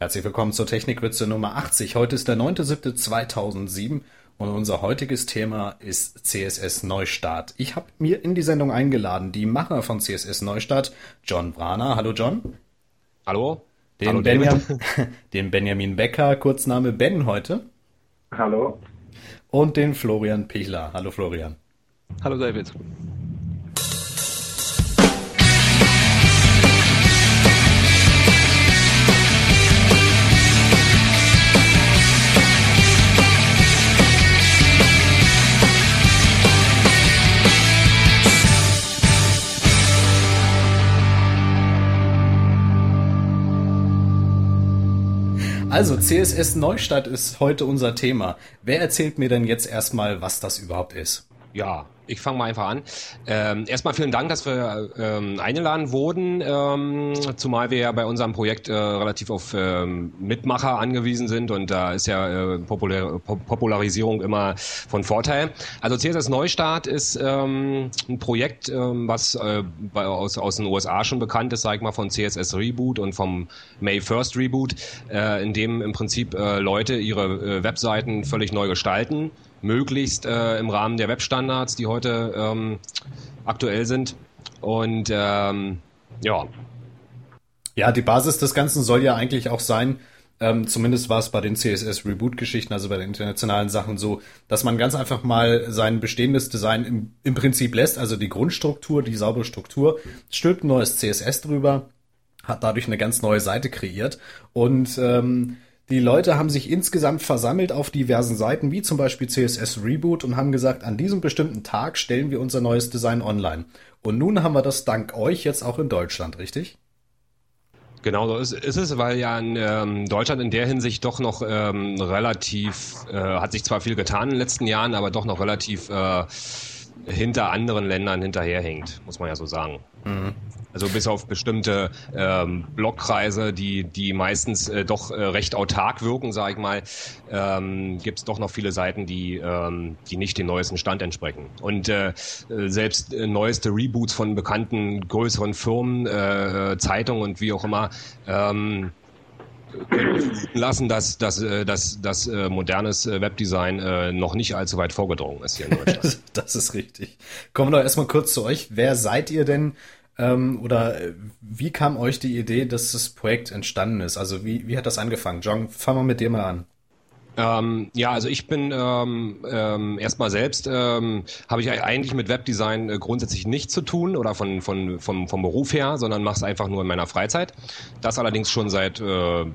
Herzlich willkommen zur Technikwitze Nummer 80. Heute ist der 9.7.2007 und unser heutiges Thema ist CSS Neustart. Ich habe mir in die Sendung eingeladen die Macher von CSS Neustart, John Brana. Hallo John. Hallo. Den, Hallo, Benjam den Benjamin Becker, Kurzname Ben heute. Hallo. Und den Florian Pichler. Hallo Florian. Hallo David. Also, CSS Neustadt ist heute unser Thema. Wer erzählt mir denn jetzt erstmal, was das überhaupt ist? Ja, ich fange mal einfach an. Ähm, erstmal vielen Dank, dass wir ähm, eingeladen wurden, ähm, zumal wir ja bei unserem Projekt äh, relativ auf ähm, Mitmacher angewiesen sind und da ist ja äh, Populär Popularisierung immer von Vorteil. Also CSS Neustart ist ähm, ein Projekt, ähm, was äh, bei, aus, aus den USA schon bekannt ist, sag ich mal, von CSS Reboot und vom May First Reboot, äh, in dem im Prinzip äh, Leute ihre äh, Webseiten völlig neu gestalten möglichst äh, im Rahmen der Webstandards, die heute ähm, aktuell sind. Und ähm, ja. Ja, die Basis des Ganzen soll ja eigentlich auch sein, ähm, zumindest war es bei den CSS Reboot-Geschichten, also bei den internationalen Sachen so, dass man ganz einfach mal sein bestehendes Design im, im Prinzip lässt, also die Grundstruktur, die saubere Struktur, stülpt ein neues CSS drüber, hat dadurch eine ganz neue Seite kreiert und ähm, die Leute haben sich insgesamt versammelt auf diversen Seiten, wie zum Beispiel CSS Reboot, und haben gesagt, an diesem bestimmten Tag stellen wir unser neues Design online. Und nun haben wir das dank euch jetzt auch in Deutschland, richtig? Genau so ist, es, weil ja in ähm, Deutschland in der Hinsicht doch noch ähm, relativ, äh, hat sich zwar viel getan in den letzten Jahren, aber doch noch relativ äh, hinter anderen Ländern hinterherhängt, muss man ja so sagen. Mhm. Also bis auf bestimmte ähm, Blockkreise, die, die meistens äh, doch äh, recht autark wirken, sage ich mal, ähm, gibt es doch noch viele Seiten, die, ähm, die nicht dem neuesten Stand entsprechen. Und äh, selbst äh, neueste Reboots von bekannten größeren Firmen, äh, Zeitungen und wie auch immer, ähm, lassen, dass, dass, äh, dass, dass äh, modernes äh, Webdesign noch nicht allzu weit vorgedrungen ist hier in Deutschland. das ist richtig. Kommen wir doch erstmal kurz zu euch. Wer seid ihr denn? Ähm, oder wie kam euch die Idee, dass das Projekt entstanden ist? Also wie, wie hat das angefangen? John, fangen wir mit dir mal an. Ähm, ja, also ich bin ähm, ähm, erstmal selbst, ähm, habe ich eigentlich mit Webdesign äh, grundsätzlich nichts zu tun oder von, von, vom, vom Beruf her, sondern mache es einfach nur in meiner Freizeit. Das allerdings schon seit äh,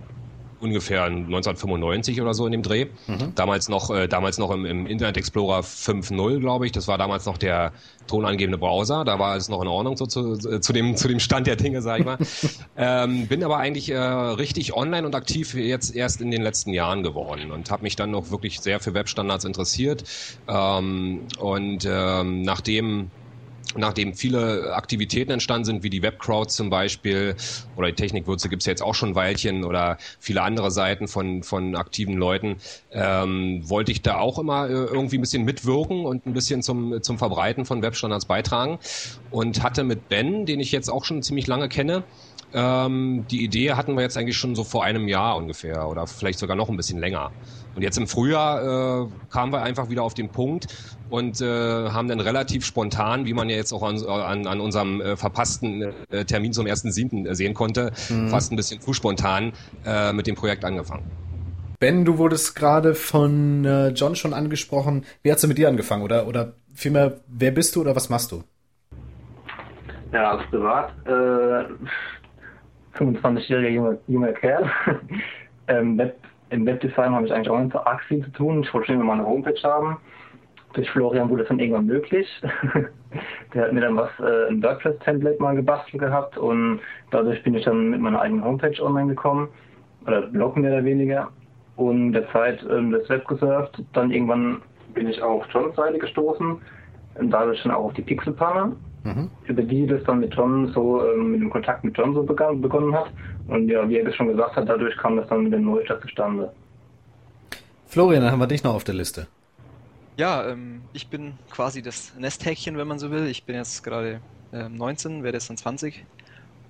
ungefähr 1995 oder so in dem Dreh. Mhm. Damals noch, äh, damals noch im, im Internet Explorer 5.0, glaube ich. Das war damals noch der tonangebende Browser. Da war es noch in Ordnung so zu, zu, dem, zu dem Stand der Dinge, sag ich mal. ähm, bin aber eigentlich äh, richtig online und aktiv jetzt erst in den letzten Jahren geworden und habe mich dann noch wirklich sehr für Webstandards interessiert. Ähm, und ähm, nachdem nachdem viele Aktivitäten entstanden sind, wie die Webcrowd zum Beispiel oder die Technikwürze gibt es ja jetzt auch schon ein Weilchen oder viele andere Seiten von, von aktiven Leuten, ähm, wollte ich da auch immer äh, irgendwie ein bisschen mitwirken und ein bisschen zum, zum Verbreiten von Webstandards beitragen und hatte mit Ben, den ich jetzt auch schon ziemlich lange kenne, ähm, die Idee hatten wir jetzt eigentlich schon so vor einem Jahr ungefähr oder vielleicht sogar noch ein bisschen länger. Und jetzt im Frühjahr äh, kamen wir einfach wieder auf den Punkt und äh, haben dann relativ spontan, wie man ja jetzt auch an, an, an unserem äh, verpassten äh, Termin zum 1.7. sehen konnte, mhm. fast ein bisschen zu spontan äh, mit dem Projekt angefangen. Ben, du wurdest gerade von äh, John schon angesprochen. Wie hat's denn mit dir angefangen? Oder, oder vielmehr, wer bist du oder was machst du? Ja, als privat, äh, 25-jähriger junger, junger Kerl. ähm, Web, Im Webdesign habe ich eigentlich auch nicht so arg viel zu tun. Ich wollte schon immer mal eine Homepage haben durch Florian wurde das dann irgendwann möglich. Der hat mir dann was, äh, ein WordPress-Template mal gebastelt gehabt und dadurch bin ich dann mit meiner eigenen Homepage online gekommen. Oder Blog mehr oder weniger. Und der Zeit ähm, das Web gesurft. Dann irgendwann bin ich auf Johns Seite gestoßen. Und dadurch dann auch auf die Pixelpanne. Mhm. Über die das dann mit John so, ähm, mit dem Kontakt mit John so begann, begonnen hat. Und ja, wie er das schon gesagt hat, dadurch kam das dann mit dem Neustart zustande. Florian, dann haben wir dich noch auf der Liste. Ja, ähm, ich bin quasi das Nesthäkchen, wenn man so will. Ich bin jetzt gerade ähm, 19, werde jetzt dann 20.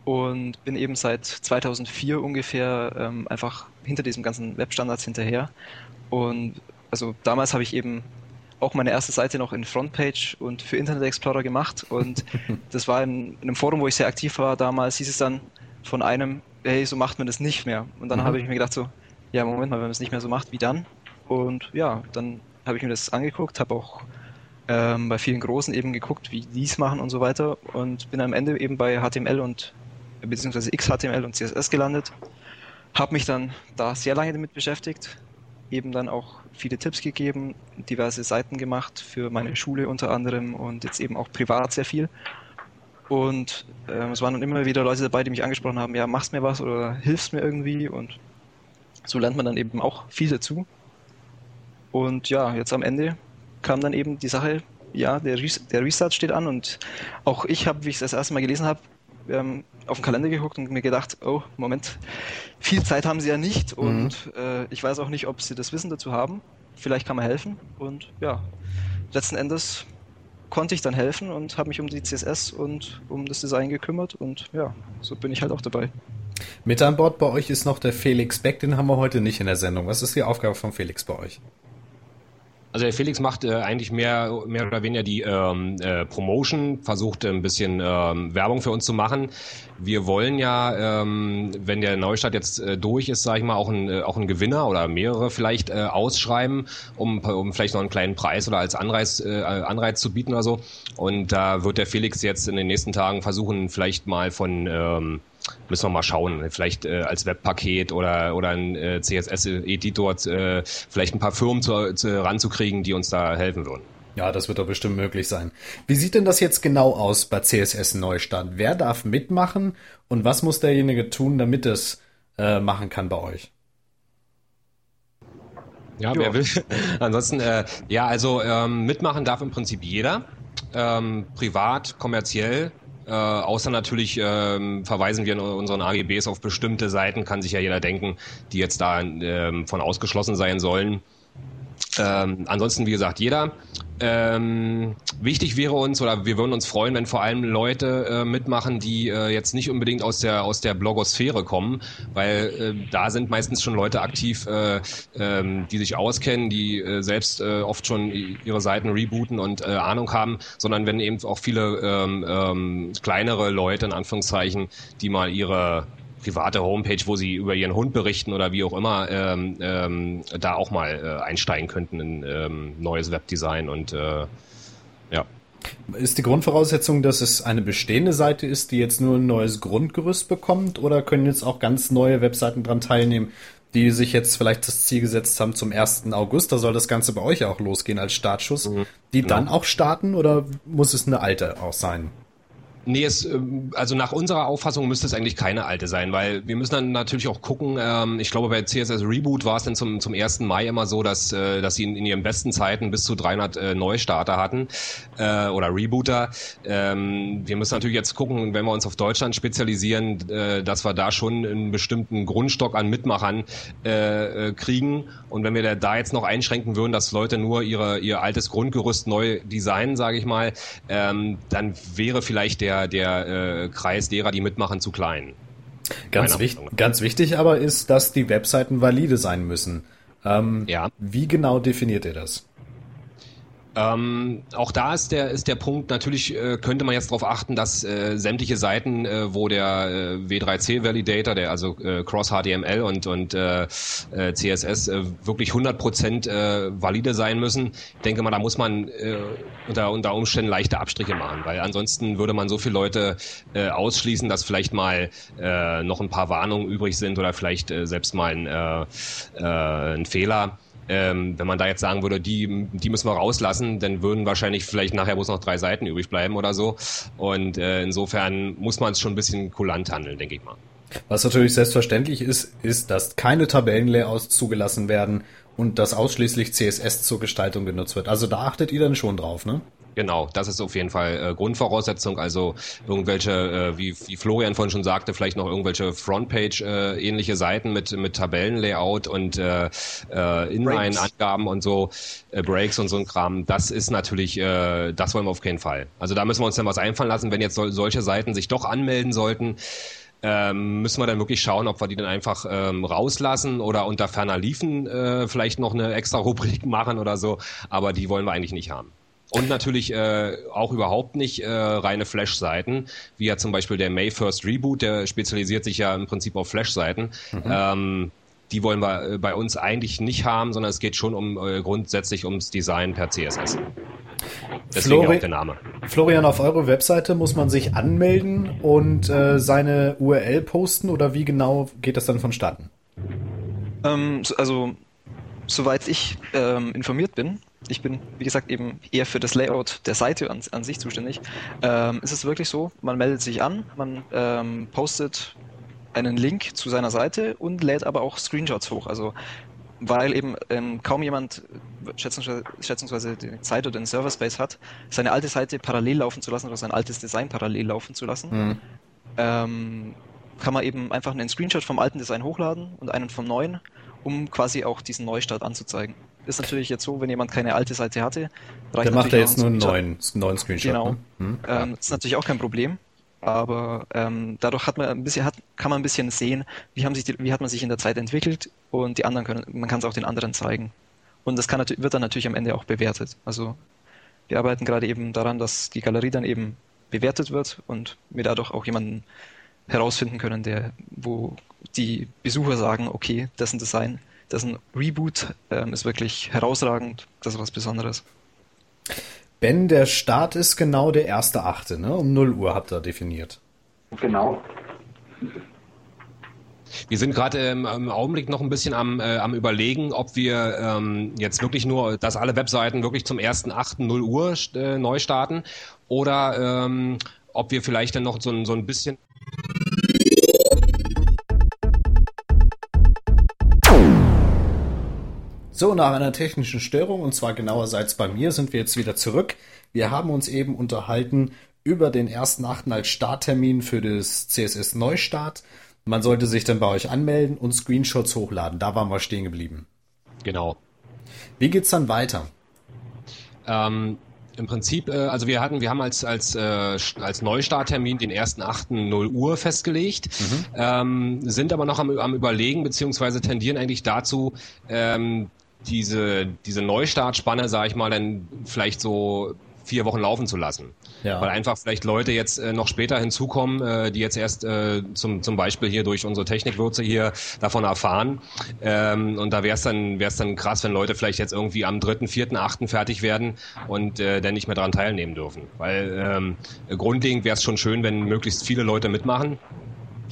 und bin eben seit 2004 ungefähr ähm, einfach hinter diesem ganzen Webstandards hinterher. Und also damals habe ich eben auch meine erste Seite noch in Frontpage und für Internet Explorer gemacht und das war in, in, einem Forum, wo ich sehr aktiv war damals, hieß es dann von einem, hey, so macht man das nicht mehr. Und dann mhm. habe ich mir gedacht so, ja, Moment mal, wenn man es nicht mehr so macht, wie dann? Und ja, dann habe ich mir das angeguckt, habe auch ähm, bei vielen Großen eben geguckt, wie die es machen und so weiter und bin am Ende eben bei HTML und beziehungsweise XHTML und CSS gelandet. Habe mich dann da sehr lange damit beschäftigt, eben dann auch viele Tipps gegeben, diverse Seiten gemacht für meine Schule unter anderem und jetzt eben auch privat sehr viel. Und äh, es waren dann immer wieder Leute dabei, die mich angesprochen haben, ja, machst mir was oder hilfst mir irgendwie und so lernt man dann eben auch viel dazu. Und ja, jetzt am Ende kam dann eben die Sache, ja, der, Res der Restart steht an und auch ich habe, wie ich es das erste Mal gelesen habe, ähm, auf den Kalender geguckt und mir gedacht, oh, Moment, viel Zeit haben sie ja nicht mhm. und mhm. äh, ich weiß auch nicht, ob sie das Wissen dazu haben. Vielleicht kann man helfen und ja, letzten Endes konnte ich dann helfen und habe mich um die CSS und um das Design gekümmert und ja, so bin ich halt auch dabei. Mit an Bord bei euch ist noch der Felix Beck, den haben wir heute nicht in der Sendung. Was ist die Aufgabe von Felix bei euch? Also der Felix macht äh, eigentlich mehr, mehr oder weniger die ähm, äh, Promotion, versucht ein bisschen ähm, Werbung für uns zu machen. Wir wollen ja, ähm, wenn der Neustart jetzt äh, durch ist, sage ich mal, auch ein, äh, auch ein Gewinner oder mehrere vielleicht äh, ausschreiben, um, um vielleicht noch einen kleinen Preis oder als Anreiz, äh, Anreiz zu bieten oder so. Und da wird der Felix jetzt in den nächsten Tagen versuchen, vielleicht mal von ähm, müssen wir mal schauen. Vielleicht äh, als Webpaket oder, oder ein äh, CSS-Editor äh, vielleicht ein paar Firmen zu, zu, ranzukriegen, die uns da helfen würden. Ja, das wird doch bestimmt möglich sein. Wie sieht denn das jetzt genau aus bei CSS Neustart? Wer darf mitmachen und was muss derjenige tun, damit es äh, machen kann bei euch? Ja, jo. wer will. Ansonsten, äh, ja, also ähm, mitmachen darf im Prinzip jeder. Ähm, privat, kommerziell, äh, außer natürlich ähm, verweisen wir in unseren AGBs auf bestimmte Seiten, kann sich ja jeder denken, die jetzt da ähm, von ausgeschlossen sein sollen. Ähm, ansonsten, wie gesagt, jeder. Ähm, wichtig wäre uns oder wir würden uns freuen, wenn vor allem Leute äh, mitmachen, die äh, jetzt nicht unbedingt aus der aus der Blogosphäre kommen, weil äh, da sind meistens schon Leute aktiv, äh, ähm, die sich auskennen, die äh, selbst äh, oft schon ihre Seiten rebooten und Ahnung haben, sondern wenn eben auch viele ähm, ähm, kleinere Leute in Anführungszeichen, die mal ihre private Homepage, wo sie über ihren Hund berichten oder wie auch immer, ähm, ähm, da auch mal äh, einsteigen könnten in ähm, neues Webdesign und äh, ja. Ist die Grundvoraussetzung, dass es eine bestehende Seite ist, die jetzt nur ein neues Grundgerüst bekommt, oder können jetzt auch ganz neue Webseiten dran teilnehmen, die sich jetzt vielleicht das Ziel gesetzt haben zum 1. August, da soll das Ganze bei euch auch losgehen als Startschuss, mhm. die dann ja. auch starten oder muss es eine alte auch sein? Nee, es, ähm, also nach unserer Auffassung müsste es eigentlich keine alte sein, weil wir müssen dann natürlich auch gucken, ähm, ich glaube bei CSS Reboot war es dann zum, zum 1. Mai immer so, dass, äh, dass sie in, in ihren besten Zeiten bis zu 300 äh, Neustarter hatten äh, oder Rebooter. Ähm, wir müssen natürlich jetzt gucken, wenn wir uns auf Deutschland spezialisieren, äh, dass wir da schon einen bestimmten Grundstock an Mitmachern äh, äh, kriegen und wenn wir da jetzt noch einschränken würden, dass Leute nur ihre, ihr altes Grundgerüst neu designen, sage ich mal, ähm, dann wäre vielleicht der der, äh, Kreis derer, die mitmachen, zu klein. Ganz, wichtig, ganz wichtig aber ist, dass die Webseiten valide sein müssen. Ähm, ja. Wie genau definiert ihr das? Ähm, auch da ist der, ist der Punkt, natürlich äh, könnte man jetzt darauf achten, dass äh, sämtliche Seiten, äh, wo der äh, W3C Validator, der also äh, Cross HTML und, und äh, äh CSS äh, wirklich 100% äh, valide sein müssen. Denke mal, da muss man äh, unter, unter Umständen leichte Abstriche machen, weil ansonsten würde man so viele Leute äh, ausschließen, dass vielleicht mal äh, noch ein paar Warnungen übrig sind oder vielleicht äh, selbst mal ein, äh, äh, ein Fehler. Ähm, wenn man da jetzt sagen würde, die, die müssen wir rauslassen, dann würden wahrscheinlich vielleicht nachher bloß noch drei Seiten übrig bleiben oder so. Und äh, insofern muss man es schon ein bisschen kulant handeln, denke ich mal. Was natürlich selbstverständlich ist, ist, dass keine Tabellenlayouts zugelassen werden und dass ausschließlich CSS zur Gestaltung genutzt wird. Also da achtet ihr dann schon drauf, ne? Genau, das ist auf jeden Fall äh, Grundvoraussetzung. Also irgendwelche, äh, wie, wie Florian vorhin schon sagte, vielleicht noch irgendwelche Frontpage-ähnliche äh, Seiten mit, mit Tabellenlayout und äh, äh, Inline-Angaben und so, äh, Breaks und so ein Kram. Das ist natürlich, äh, das wollen wir auf keinen Fall. Also da müssen wir uns dann was einfallen lassen, wenn jetzt so, solche Seiten sich doch anmelden sollten. Ähm, müssen wir dann wirklich schauen, ob wir die dann einfach ähm, rauslassen oder unter ferner Liefen äh, vielleicht noch eine extra Rubrik machen oder so. Aber die wollen wir eigentlich nicht haben. Und natürlich äh, auch überhaupt nicht äh, reine Flash-Seiten, wie ja zum Beispiel der May First Reboot, der spezialisiert sich ja im Prinzip auf Flash-Seiten. Mhm. Ähm, die wollen wir äh, bei uns eigentlich nicht haben, sondern es geht schon um äh, grundsätzlich ums Design per CSS. Deswegen Flori auch der Name. Florian, auf eurer Webseite muss man sich anmelden und äh, seine URL posten oder wie genau geht das dann vonstatten? Ähm, also, soweit ich ähm, informiert bin, ich bin, wie gesagt, eben eher für das Layout der Seite an, an sich zuständig. Ähm, ist es wirklich so, man meldet sich an, man ähm, postet einen Link zu seiner Seite und lädt aber auch Screenshots hoch. Also weil eben ähm, kaum jemand schätzungsweise, schätzungsweise die Zeit oder den Server-Space hat, seine alte Seite parallel laufen zu lassen oder sein altes Design parallel laufen zu lassen, mhm. ähm, kann man eben einfach einen Screenshot vom alten Design hochladen und einen vom neuen, um quasi auch diesen Neustart anzuzeigen. Ist natürlich jetzt so, wenn jemand keine alte Seite hatte, reicht Dann macht er jetzt nur einen neuen, neuen Screenshot. Genau. Ne? Hm? Ähm, ist natürlich auch kein Problem. Aber ähm, dadurch hat man ein bisschen, hat, kann man ein bisschen sehen, wie, haben sich die, wie hat man sich in der Zeit entwickelt und die anderen können, man kann es auch den anderen zeigen. Und das kann, wird dann natürlich am Ende auch bewertet. Also wir arbeiten gerade eben daran, dass die Galerie dann eben bewertet wird und wir dadurch auch jemanden herausfinden können, der, wo die Besucher sagen, okay, dessen Design das ist ein Reboot, ähm, ist wirklich herausragend, das ist was Besonderes. Ben, der Start ist genau der erste Achte, ne? Um 0 Uhr habt ihr definiert. Genau. Wir sind gerade ähm, im Augenblick noch ein bisschen am, äh, am überlegen, ob wir ähm, jetzt wirklich nur, dass alle Webseiten wirklich zum 1.8. 0 Uhr äh, neu starten oder ähm, ob wir vielleicht dann noch so, so ein bisschen So, nach einer technischen Störung, und zwar genauerseits bei mir, sind wir jetzt wieder zurück. Wir haben uns eben unterhalten über den 1.8. als Starttermin für das CSS Neustart. Man sollte sich dann bei euch anmelden und Screenshots hochladen. Da waren wir stehen geblieben. Genau. Wie geht's dann weiter? Ähm, Im Prinzip, äh, also wir hatten, wir haben als als äh, als Neustarttermin den 1.8. 0 Uhr festgelegt, mhm. ähm, sind aber noch am, am überlegen beziehungsweise tendieren eigentlich dazu, ähm, diese, diese Neustartspanne, sage ich mal, dann vielleicht so vier Wochen laufen zu lassen. Ja. Weil einfach vielleicht Leute jetzt äh, noch später hinzukommen, äh, die jetzt erst äh, zum, zum Beispiel hier durch unsere Technikwürze hier davon erfahren. Ähm, und da wäre es dann, wär's dann krass, wenn Leute vielleicht jetzt irgendwie am dritten, vierten, achten fertig werden und äh, dann nicht mehr daran teilnehmen dürfen. Weil ähm, grundlegend wäre es schon schön, wenn möglichst viele Leute mitmachen.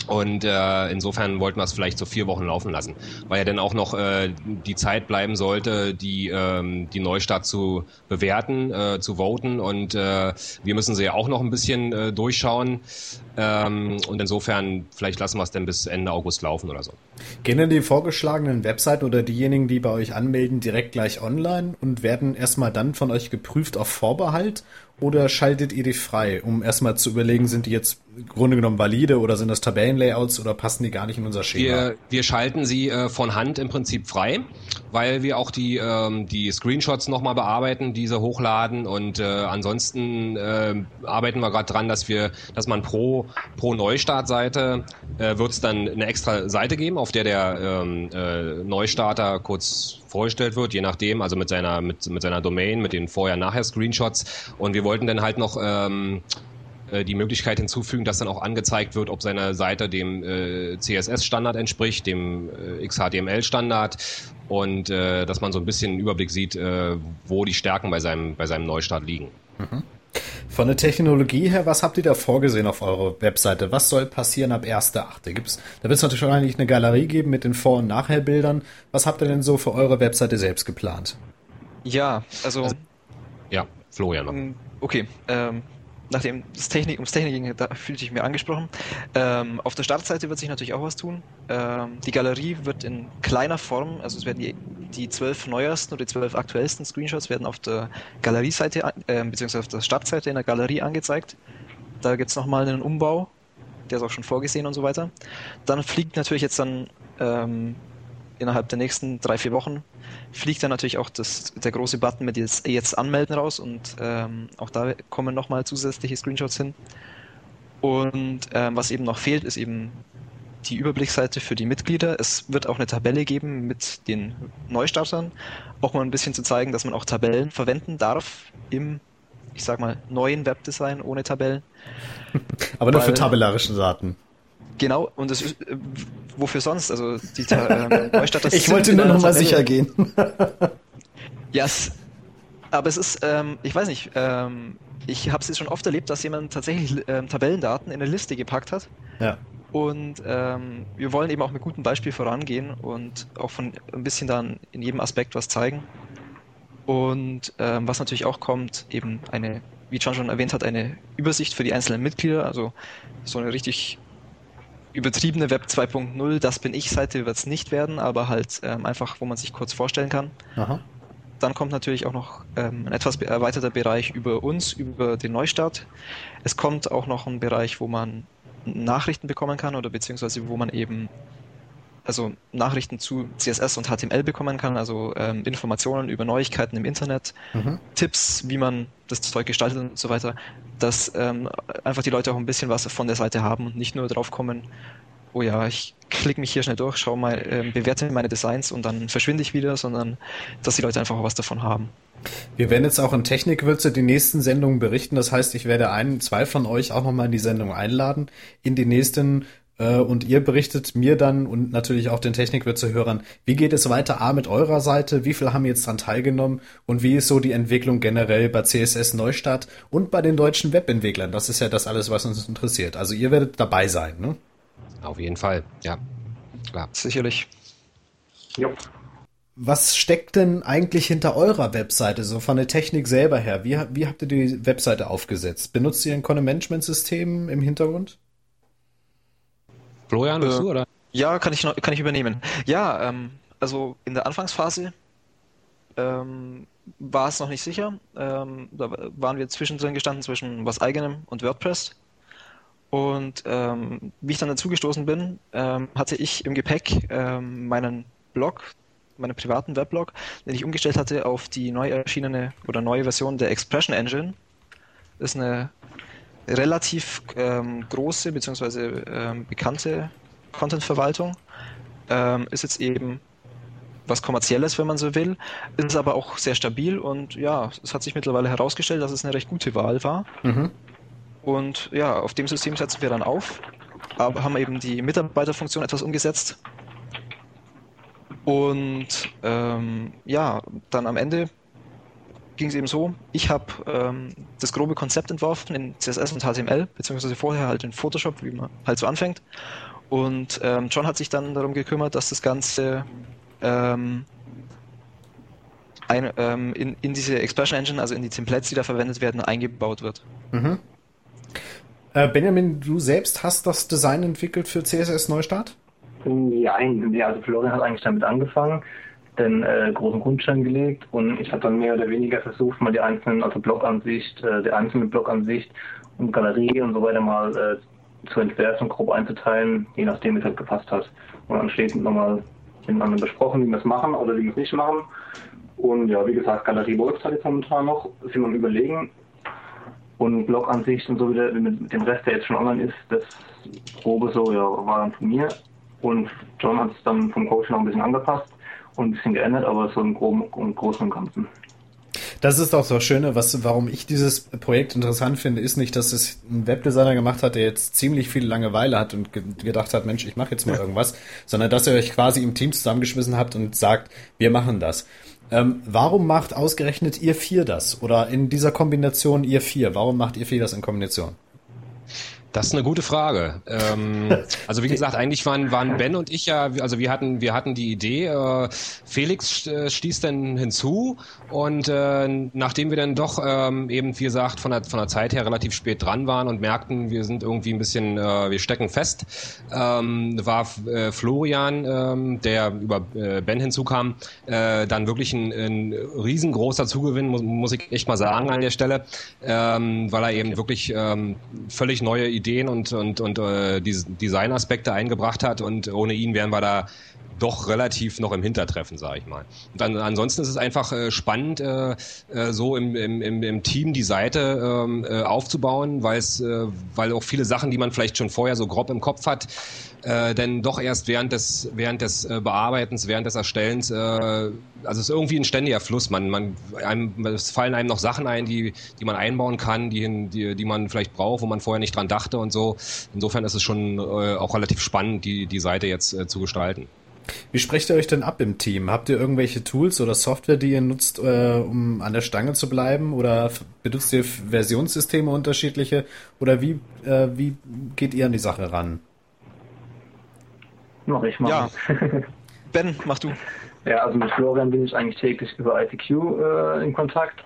Und äh, insofern wollten wir es vielleicht so vier Wochen laufen lassen, weil ja dann auch noch äh, die Zeit bleiben sollte, die, ähm, die Neustart zu bewerten, äh, zu voten. Und äh, wir müssen sie ja auch noch ein bisschen äh, durchschauen. Ähm, und insofern, vielleicht lassen wir es dann bis Ende August laufen oder so. Gehen denn die vorgeschlagenen Webseiten oder diejenigen, die bei euch anmelden, direkt gleich online und werden erstmal dann von euch geprüft auf Vorbehalt? Oder schaltet ihr die frei, um erstmal zu überlegen, sind die jetzt im Grunde genommen valide oder sind das Tabellenlayouts oder passen die gar nicht in unser Schema? Wir, wir schalten sie äh, von Hand im Prinzip frei, weil wir auch die, ähm, die Screenshots nochmal bearbeiten, diese hochladen und äh, ansonsten äh, arbeiten wir gerade dran, dass wir, dass man pro, pro Neustartseite äh, wird es dann eine extra Seite geben, auf der der ähm, äh, Neustarter kurz vorgestellt wird, je nachdem, also mit seiner, mit, mit seiner Domain, mit den Vorher-Nachher-Screenshots. Und wir wollten dann halt noch ähm, äh, die Möglichkeit hinzufügen, dass dann auch angezeigt wird, ob seine Seite dem äh, CSS-Standard entspricht, dem äh, XHTML-Standard und äh, dass man so ein bisschen einen Überblick sieht, äh, wo die Stärken bei seinem, bei seinem Neustart liegen. Mhm. Von der Technologie her, was habt ihr da vorgesehen auf eurer Webseite? Was soll passieren ab 1.8.? Gibt's, da wird es natürlich wahrscheinlich eine Galerie geben mit den Vor- und Nachherbildern. Was habt ihr denn so für eure Webseite selbst geplant? Ja, also. also ja, Florian noch. Mm, okay, ähm, nachdem das Technik, ums Technik ging, da fühlte ich mir angesprochen. Ähm, auf der Startseite wird sich natürlich auch was tun. Ähm, die Galerie wird in kleiner Form, also es werden die die zwölf neuesten oder die zwölf aktuellsten Screenshots werden auf der Galerieseite, äh, beziehungsweise auf der Startseite in der Galerie angezeigt. Da gibt es nochmal einen Umbau, der ist auch schon vorgesehen und so weiter. Dann fliegt natürlich jetzt dann ähm, innerhalb der nächsten drei, vier Wochen fliegt dann natürlich auch das, der große Button mit jetzt, jetzt anmelden raus und ähm, auch da kommen nochmal zusätzliche Screenshots hin. Und ähm, was eben noch fehlt, ist eben die Überblicksseite für die Mitglieder. Es wird auch eine Tabelle geben mit den Neustartern, auch mal ein bisschen zu zeigen, dass man auch Tabellen verwenden darf im, ich sag mal, neuen Webdesign ohne Tabellen. Aber nur Weil, für tabellarische Daten. Genau, und das ist, äh, wofür sonst? Also die äh, Neustarter Ich wollte nur noch mal sicher gehen. ja, yes. aber es ist, ähm, ich weiß nicht, ähm, ich habe es jetzt schon oft erlebt, dass jemand tatsächlich ähm, Tabellendaten in eine Liste gepackt hat. Ja. Und ähm, wir wollen eben auch mit gutem Beispiel vorangehen und auch von ein bisschen dann in jedem Aspekt was zeigen. Und ähm, was natürlich auch kommt, eben eine, wie John schon erwähnt hat, eine Übersicht für die einzelnen Mitglieder, also so eine richtig übertriebene Web 2.0, das bin ich Seite wird es nicht werden, aber halt ähm, einfach, wo man sich kurz vorstellen kann. Aha. Dann kommt natürlich auch noch ähm, ein etwas erweiterter Bereich über uns, über den Neustart. Es kommt auch noch ein Bereich, wo man Nachrichten bekommen kann oder beziehungsweise wo man eben also Nachrichten zu CSS und HTML bekommen kann, also ähm, Informationen über Neuigkeiten im Internet, mhm. Tipps, wie man das Zeug gestaltet und so weiter, dass ähm, einfach die Leute auch ein bisschen was von der Seite haben und nicht nur drauf kommen, oh ja, ich klicke mich hier schnell durch, schaue mal, äh, bewerte meine Designs und dann verschwinde ich wieder, sondern dass die Leute einfach auch was davon haben. Wir werden jetzt auch in Technikwürze die nächsten Sendungen berichten. Das heißt, ich werde einen, zwei von euch auch nochmal in die Sendung einladen. In die nächsten und ihr berichtet mir dann und natürlich auch den Technikwürze-Hörern, wie geht es weiter A mit eurer Seite, wie viel haben jetzt dran teilgenommen und wie ist so die Entwicklung generell bei CSS Neustart und bei den deutschen Webentwicklern. Das ist ja das alles, was uns interessiert. Also ihr werdet dabei sein, ne? Auf jeden Fall, ja. Klar. Sicherlich. Jo. Was steckt denn eigentlich hinter eurer Webseite, so von der Technik selber her? Wie, wie habt ihr die Webseite aufgesetzt? Benutzt ihr ein Content-Management-System im Hintergrund? Florian, bist äh, du, oder? Ja, kann ich, noch, kann ich übernehmen. Ja, ähm, also in der Anfangsphase ähm, war es noch nicht sicher. Ähm, da waren wir zwischendrin gestanden zwischen was eigenem und WordPress. Und ähm, wie ich dann dazugestoßen bin, ähm, hatte ich im Gepäck ähm, meinen Blog, meinen privaten Weblog, den ich umgestellt hatte auf die neu erschienene oder neue Version der Expression Engine. Das ist eine relativ ähm, große bzw. Ähm, bekannte Content-Verwaltung. Ähm, ist jetzt eben was kommerzielles, wenn man so will, ist aber auch sehr stabil und ja, es hat sich mittlerweile herausgestellt, dass es eine recht gute Wahl war. Mhm. Und ja, auf dem System setzen wir dann auf, aber haben eben die Mitarbeiterfunktion etwas umgesetzt. Und ähm, ja, dann am Ende ging es eben so, ich habe ähm, das grobe Konzept entworfen in CSS und HTML, beziehungsweise vorher halt in Photoshop, wie man halt so anfängt. Und ähm, John hat sich dann darum gekümmert, dass das Ganze ähm, ein, ähm, in, in diese Expression Engine, also in die Templates, die da verwendet werden, eingebaut wird. Mhm. Äh, Benjamin, du selbst hast das Design entwickelt für CSS Neustart? Ja, also Florian hat eigentlich damit angefangen den äh, großen Grundstein gelegt und ich habe dann mehr oder weniger versucht, mal die einzelnen, also Blogansicht, äh, die einzelne Blogansicht und Galerie und so weiter mal äh, zu entwerfen, grob einzuteilen, je nachdem, wie es halt gepasst hat. Und anschließend nochmal miteinander besprochen, wie wir es machen oder wie wir es nicht machen. Und ja, wie gesagt, Galerie läuft halt jetzt momentan noch, sind wir überlegen. Und Blogansicht und so wieder mit dem Rest, der jetzt schon online ist, das grobe so, ja, war dann von mir. Und John hat es dann vom Coach noch ein bisschen angepasst ein bisschen geändert, aber so im, Groben, im Großen und Ganzen. Das ist auch so Schöne, was, warum ich dieses Projekt interessant finde, ist nicht, dass es ein Webdesigner gemacht hat, der jetzt ziemlich viel Langeweile hat und ge gedacht hat, Mensch, ich mache jetzt mal ja. irgendwas, sondern dass ihr euch quasi im Team zusammengeschmissen habt und sagt, wir machen das. Ähm, warum macht ausgerechnet ihr vier das? Oder in dieser Kombination ihr vier? Warum macht ihr vier das in Kombination? Das ist eine gute Frage. Ähm, also wie gesagt, eigentlich waren, waren Ben und ich ja, also wir hatten, wir hatten die Idee, äh, Felix äh, stieß dann hinzu und äh, nachdem wir dann doch ähm, eben, wie gesagt, von der, von der Zeit her relativ spät dran waren und merkten, wir sind irgendwie ein bisschen, äh, wir stecken fest, ähm, war äh, Florian, ähm, der über äh, Ben hinzukam, äh, dann wirklich ein, ein riesengroßer Zugewinn, muss, muss ich echt mal sagen an der Stelle, ähm, weil er eben wirklich ähm, völlig neue Ideen und, und, und äh, Designaspekte eingebracht hat und ohne ihn wären wir da doch relativ noch im Hintertreffen, sage ich mal. Und dann, ansonsten ist es einfach äh, spannend, äh, äh, so im, im, im Team die Seite ähm, äh, aufzubauen, weil es, äh, weil auch viele Sachen, die man vielleicht schon vorher so grob im Kopf hat, äh, denn doch erst während des während des äh, Bearbeitens, während des Erstellens, äh, also es ist irgendwie ein ständiger Fluss. Man, man, einem, es fallen einem noch Sachen ein, die die man einbauen kann, die, die die man vielleicht braucht, wo man vorher nicht dran dachte und so. Insofern ist es schon äh, auch relativ spannend, die die Seite jetzt äh, zu gestalten. Wie sprecht ihr euch denn ab im Team? Habt ihr irgendwelche Tools oder Software, die ihr nutzt, äh, um an der Stange zu bleiben? Oder benutzt ihr Versionssysteme unterschiedliche? Oder wie, äh, wie geht ihr an die Sache ran? Mach ich mal. Ja. Ben, mach du. Ja, also mit Florian bin ich eigentlich täglich über ITQ äh, in Kontakt.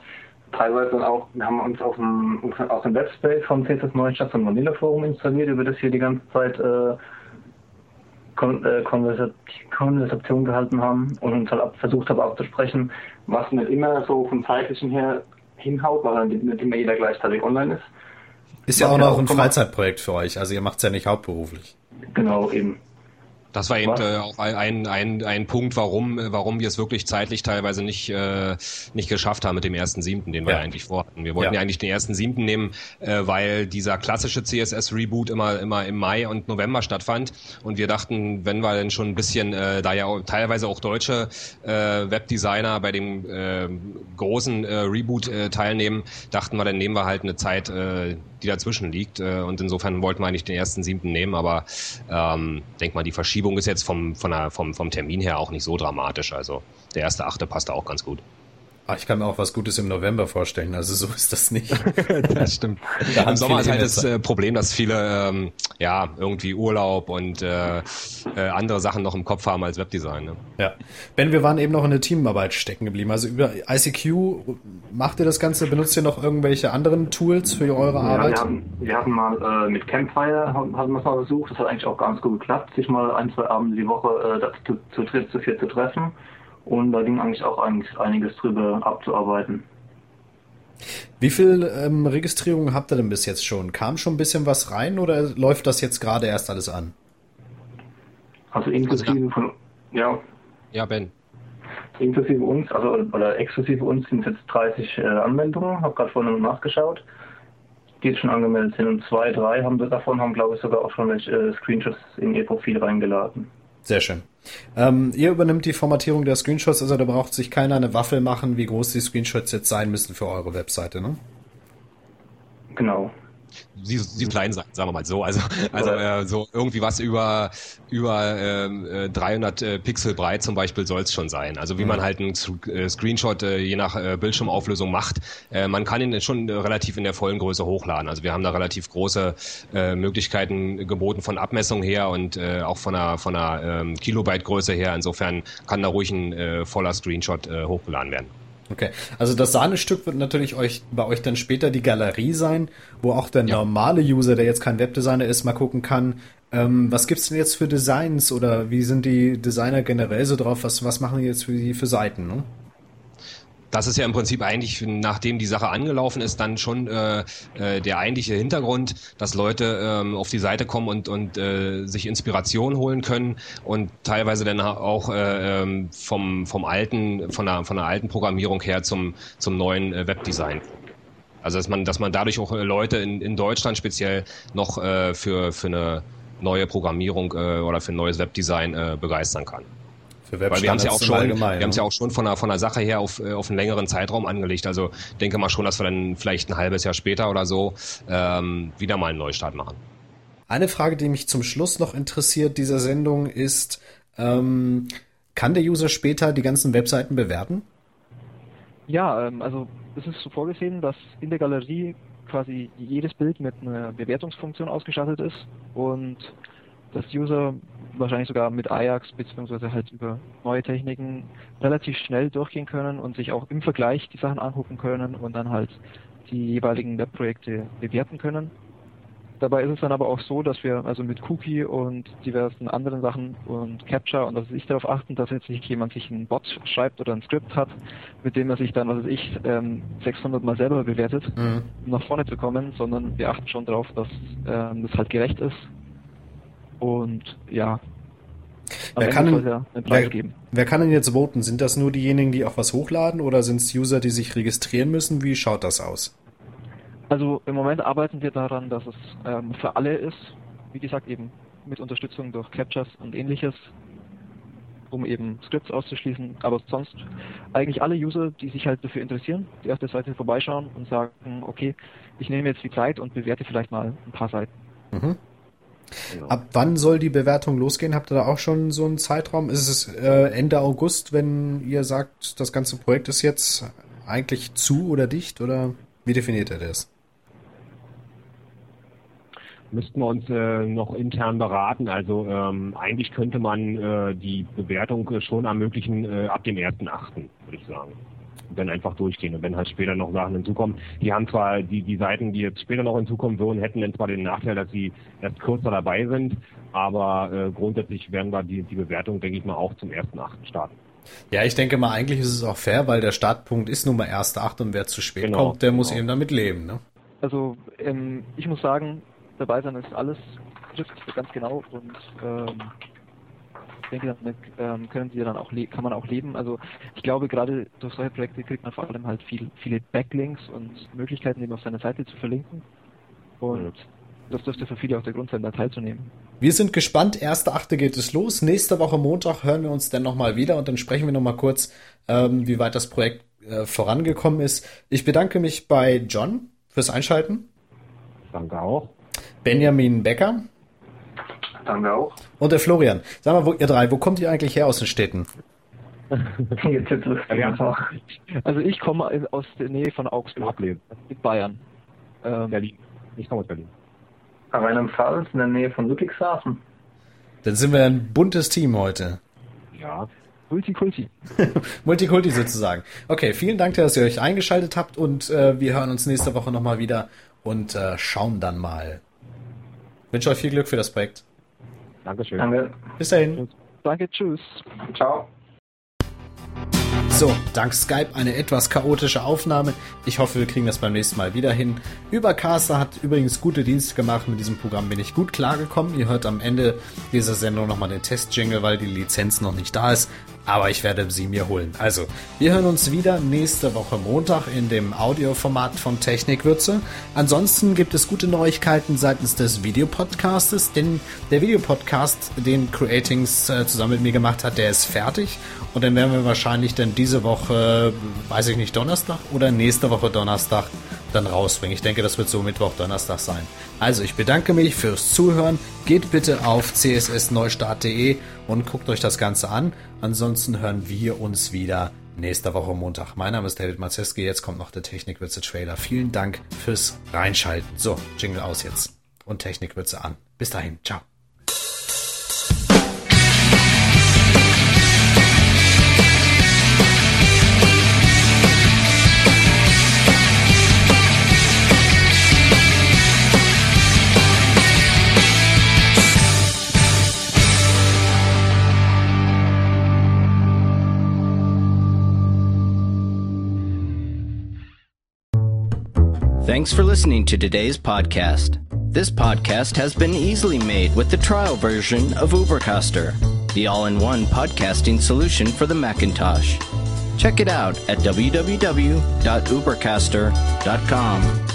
Teilweise auch, wir haben uns auf dem, auf dem Webspace vom CSS Neustadt und Manila Forum installiert, über das wir die ganze Zeit äh, Kon äh, Konversat Konversation gehalten haben und uns halt versucht haben abzusprechen, was nicht immer so vom zeitlichen her hinhaut, weil dann nicht immer jeder gleichzeitig online ist. Ist ja auch noch ein Freizeitprojekt für euch, also ihr macht es ja nicht hauptberuflich. Genau, eben. Das war eben äh, auch ein, ein, ein Punkt, warum, warum wir es wirklich zeitlich teilweise nicht, äh, nicht geschafft haben mit dem ersten siebten, den wir ja. eigentlich vorhatten. Wir wollten ja. ja eigentlich den ersten siebten nehmen, äh, weil dieser klassische CSS-Reboot immer, immer im Mai und November stattfand. Und wir dachten, wenn wir denn schon ein bisschen, äh, da ja auch, teilweise auch deutsche äh, Webdesigner bei dem äh, großen äh, Reboot äh, teilnehmen, dachten wir, dann nehmen wir halt eine Zeit, äh, die dazwischen liegt. Äh, und insofern wollten wir eigentlich den ersten siebten nehmen, aber ähm, denk mal, die Verschiebung ist jetzt vom, von der, vom, vom Termin her auch nicht so dramatisch. Also der erste achte passt da auch ganz gut. Ah, ich kann mir auch was Gutes im November vorstellen, also so ist das nicht. das stimmt. Da Im Sommer ist halt das äh, Problem, dass viele ähm, ja irgendwie Urlaub und äh, äh, andere Sachen noch im Kopf haben als Webdesign. Ne? Ja. Ben, wir waren eben noch in der Teamarbeit stecken geblieben. Also über ICQ macht ihr das Ganze, benutzt ihr noch irgendwelche anderen Tools für eure Arbeit? Ja, wir, haben, wir hatten mal äh, mit Campfire haben, haben wir es mal versucht, das hat eigentlich auch ganz gut geklappt, sich mal ein, zwei Abende die Woche äh, zu, zu dritt, zu viert zu treffen. Und da ging eigentlich auch einiges drüber abzuarbeiten. Wie viel ähm, Registrierungen habt ihr denn bis jetzt schon? Kam schon ein bisschen was rein oder läuft das jetzt gerade erst alles an? Also inklusive also von, ja. Ja, Ben. Inklusive uns, also oder exklusive uns sind jetzt 30 äh, Anmeldungen, habe gerade vorhin nachgeschaut, die jetzt schon angemeldet sind und zwei, drei haben davon haben glaube ich sogar auch schon welche äh, Screenshots in ihr Profil reingeladen. Sehr schön. Ähm, ihr übernimmt die Formatierung der Screenshots, also da braucht sich keiner eine Waffel machen, wie groß die Screenshots jetzt sein müssen für eure Webseite, ne? Genau sie, sie klein sein, sagen wir mal so. Also, also äh, so irgendwie was über über ähm, äh, 300 äh, Pixel breit zum Beispiel soll es schon sein. Also wie mhm. man halt einen äh, Screenshot äh, je nach äh, Bildschirmauflösung macht. Äh, man kann ihn schon äh, relativ in der vollen Größe hochladen. Also wir haben da relativ große äh, Möglichkeiten geboten von Abmessung her und äh, auch von einer von einer ähm, Kilobyte Größe her. Insofern kann da ruhig ein äh, voller Screenshot äh, hochgeladen werden. Okay, also das Sahnestück wird natürlich euch bei euch dann später die Galerie sein, wo auch der ja. normale User, der jetzt kein Webdesigner ist, mal gucken kann, ähm, was gibt's denn jetzt für Designs oder wie sind die Designer generell so drauf? Was was machen die jetzt für die für Seiten? Ne? Das ist ja im Prinzip eigentlich, nachdem die Sache angelaufen ist, dann schon äh, äh, der eigentliche Hintergrund, dass Leute ähm, auf die Seite kommen und, und äh, sich Inspiration holen können und teilweise dann auch äh, ähm, vom, vom alten, von der, von der alten Programmierung her zum, zum neuen äh, Webdesign. Also dass man, dass man dadurch auch äh, Leute in, in Deutschland speziell noch äh, für, für eine neue Programmierung äh, oder für ein neues Webdesign äh, begeistern kann. Für Weil wir haben es ja auch schon, allgemein, wir haben es ja auch schon von der, von der Sache her auf, äh, auf einen längeren Zeitraum angelegt. Also denke mal schon, dass wir dann vielleicht ein halbes Jahr später oder so ähm, wieder mal einen Neustart machen. Eine Frage, die mich zum Schluss noch interessiert dieser Sendung ist, ähm, kann der User später die ganzen Webseiten bewerten? Ja, ähm, also es ist so vorgesehen, dass in der Galerie quasi jedes Bild mit einer Bewertungsfunktion ausgestattet ist und dass User wahrscheinlich sogar mit Ajax beziehungsweise halt über neue Techniken relativ schnell durchgehen können und sich auch im Vergleich die Sachen angucken können und dann halt die jeweiligen Webprojekte bewerten können. Dabei ist es dann aber auch so, dass wir also mit Cookie und diversen anderen Sachen und Capture und dass ich darauf achten, dass jetzt nicht jemand sich einen Bot schreibt oder ein Skript hat, mit dem er sich dann, was weiß ich, 600 ähm, Mal selber bewertet, mhm. um nach vorne zu kommen, sondern wir achten schon darauf, dass ähm, das halt gerecht ist. Und ja, Wer kann, denn, ja wer, wer kann denn jetzt voten? Sind das nur diejenigen, die auch was hochladen oder sind es User, die sich registrieren müssen? Wie schaut das aus? Also im Moment arbeiten wir daran, dass es ähm, für alle ist. Wie gesagt, eben mit Unterstützung durch Captures und ähnliches, um eben Scripts auszuschließen. Aber sonst eigentlich alle User, die sich halt dafür interessieren, die erste Seite vorbeischauen und sagen, okay, ich nehme jetzt die Zeit und bewerte vielleicht mal ein paar Seiten. Mhm. Ab wann soll die Bewertung losgehen? Habt ihr da auch schon so einen Zeitraum? Ist es äh, Ende August, wenn ihr sagt, das ganze Projekt ist jetzt eigentlich zu oder dicht? Oder wie definiert ihr das? müssten wir uns äh, noch intern beraten. Also ähm, eigentlich könnte man äh, die Bewertung schon ermöglichen äh, ab dem 1.8., würde ich sagen. Dann einfach durchgehen. Und wenn halt später noch Sachen hinzukommen, die haben zwar die, die Seiten, die jetzt später noch hinzukommen würden, hätten dann zwar den Nachteil, dass sie erst kürzer dabei sind, aber äh, grundsätzlich werden wir die, die Bewertung, denke ich mal, auch zum 1.8. starten. Ja, ich denke mal, eigentlich ist es auch fair, weil der Startpunkt ist nun mal 1.8 und wer zu spät genau, kommt, der genau. muss eben damit leben. Ne? Also ähm, ich muss sagen, dabei sein ist alles trifft ganz genau und ähm, denke, damit ähm, können sie dann auch kann man auch leben. Also ich glaube, gerade durch solche Projekte kriegt man vor allem halt viel, viele Backlinks und Möglichkeiten, eben auf seiner Seite zu verlinken. Und mhm. das dürfte für viele auch der Grund sein, da teilzunehmen. Wir sind gespannt. Erste Achte geht es los. Nächste Woche Montag hören wir uns dann nochmal wieder und dann sprechen wir nochmal kurz, ähm, wie weit das Projekt äh, vorangekommen ist. Ich bedanke mich bei John fürs Einschalten. Danke auch. Benjamin Becker. Danke auch. Und der Florian. Sag mal, wo, ihr drei, wo kommt ihr eigentlich her aus den Städten? also ich komme aus der Nähe von Augsburg, in Bayern. Ähm, Berlin. Ich komme aus Berlin. Rheinland-Pfalz, in der Nähe von Ludwigshafen. Dann sind wir ein buntes Team heute. Ja. Multikulti. Multikulti sozusagen. Okay, vielen Dank, dass ihr euch eingeschaltet habt und äh, wir hören uns nächste Woche nochmal wieder und äh, schauen dann mal, wünsche euch viel Glück für das Projekt. Dankeschön. Danke. Bis dahin. Danke, tschüss. Ciao. So, dank Skype eine etwas chaotische Aufnahme. Ich hoffe, wir kriegen das beim nächsten Mal wieder hin. Übercaster hat übrigens gute Dienste gemacht. Mit diesem Programm bin ich gut klargekommen. Ihr hört am Ende dieser Sendung nochmal den Test-Jingle, weil die Lizenz noch nicht da ist. Aber ich werde sie mir holen. Also, wir hören uns wieder nächste Woche Montag in dem Audioformat von Technikwürze. Ansonsten gibt es gute Neuigkeiten seitens des Videopodcastes, denn der Videopodcast, den Creatings äh, zusammen mit mir gemacht hat, der ist fertig. Und dann werden wir wahrscheinlich dann diese Woche, weiß ich nicht, Donnerstag oder nächste Woche Donnerstag dann rausbringen. Ich denke, das wird so Mittwoch, Donnerstag sein. Also ich bedanke mich fürs Zuhören. Geht bitte auf cssneustart.de und guckt euch das Ganze an. Ansonsten hören wir uns wieder nächste Woche Montag. Mein Name ist David Mazeski. Jetzt kommt noch der Technikwürze Trailer. Vielen Dank fürs Reinschalten. So, Jingle aus jetzt und Technikwürze an. Bis dahin. Ciao. Thanks for listening to today's podcast. This podcast has been easily made with the trial version of Ubercaster, the all in one podcasting solution for the Macintosh. Check it out at www.ubercaster.com.